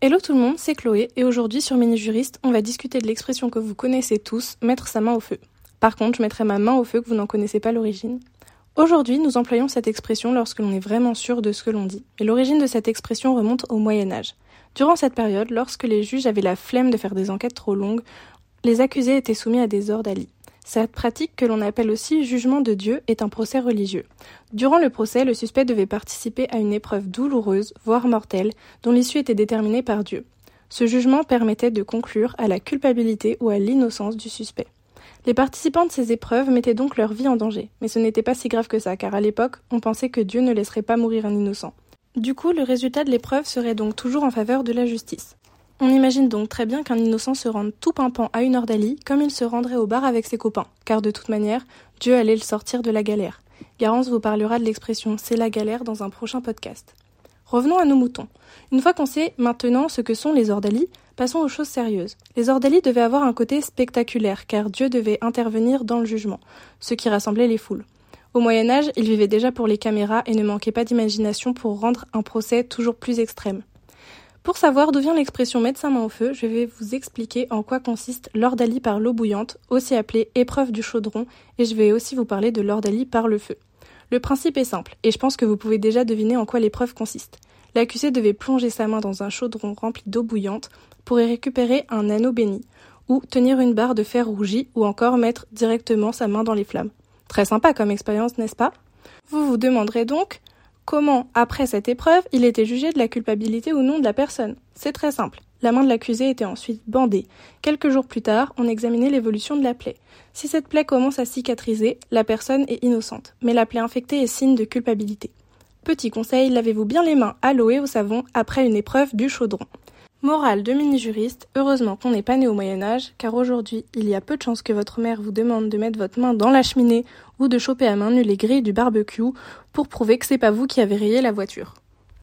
Hello tout le monde, c'est Chloé et aujourd'hui sur Mini Juriste, on va discuter de l'expression que vous connaissez tous, mettre sa main au feu. Par contre, je mettrai ma main au feu que vous n'en connaissez pas l'origine. Aujourd'hui, nous employons cette expression lorsque l'on est vraiment sûr de ce que l'on dit. Et l'origine de cette expression remonte au Moyen Âge. Durant cette période, lorsque les juges avaient la flemme de faire des enquêtes trop longues, les accusés étaient soumis à des ordalis. Cette pratique, que l'on appelle aussi jugement de Dieu, est un procès religieux. Durant le procès, le suspect devait participer à une épreuve douloureuse, voire mortelle, dont l'issue était déterminée par Dieu. Ce jugement permettait de conclure à la culpabilité ou à l'innocence du suspect. Les participants de ces épreuves mettaient donc leur vie en danger, mais ce n'était pas si grave que ça, car à l'époque, on pensait que Dieu ne laisserait pas mourir un innocent. Du coup, le résultat de l'épreuve serait donc toujours en faveur de la justice. On imagine donc très bien qu'un innocent se rende tout pimpant à une ordalie comme il se rendrait au bar avec ses copains, car de toute manière, Dieu allait le sortir de la galère. Garance vous parlera de l'expression c'est la galère dans un prochain podcast. Revenons à nos moutons. Une fois qu'on sait maintenant ce que sont les ordalies, passons aux choses sérieuses. Les ordalies devaient avoir un côté spectaculaire, car Dieu devait intervenir dans le jugement, ce qui rassemblait les foules. Au Moyen Âge, ils vivaient déjà pour les caméras et ne manquaient pas d'imagination pour rendre un procès toujours plus extrême. Pour savoir d'où vient l'expression sa main au feu, je vais vous expliquer en quoi consiste l'ordalie par l'eau bouillante, aussi appelée épreuve du chaudron, et je vais aussi vous parler de l'ordalie par le feu. Le principe est simple, et je pense que vous pouvez déjà deviner en quoi l'épreuve consiste. L'accusé devait plonger sa main dans un chaudron rempli d'eau bouillante pour y récupérer un anneau béni, ou tenir une barre de fer rougi, ou encore mettre directement sa main dans les flammes. Très sympa comme expérience, n'est-ce pas? Vous vous demanderez donc Comment, après cette épreuve, il était jugé de la culpabilité ou non de la personne C'est très simple. La main de l'accusé était ensuite bandée. Quelques jours plus tard, on examinait l'évolution de la plaie. Si cette plaie commence à cicatriser, la personne est innocente, mais la plaie infectée est signe de culpabilité. Petit conseil, lavez-vous bien les mains à l'eau et au savon après une épreuve du chaudron. Morale de mini-juriste, heureusement qu'on n'est pas né au Moyen Âge, car aujourd'hui, il y a peu de chances que votre mère vous demande de mettre votre main dans la cheminée ou de choper à main nue les grilles du barbecue pour prouver que c'est pas vous qui avez rayé la voiture.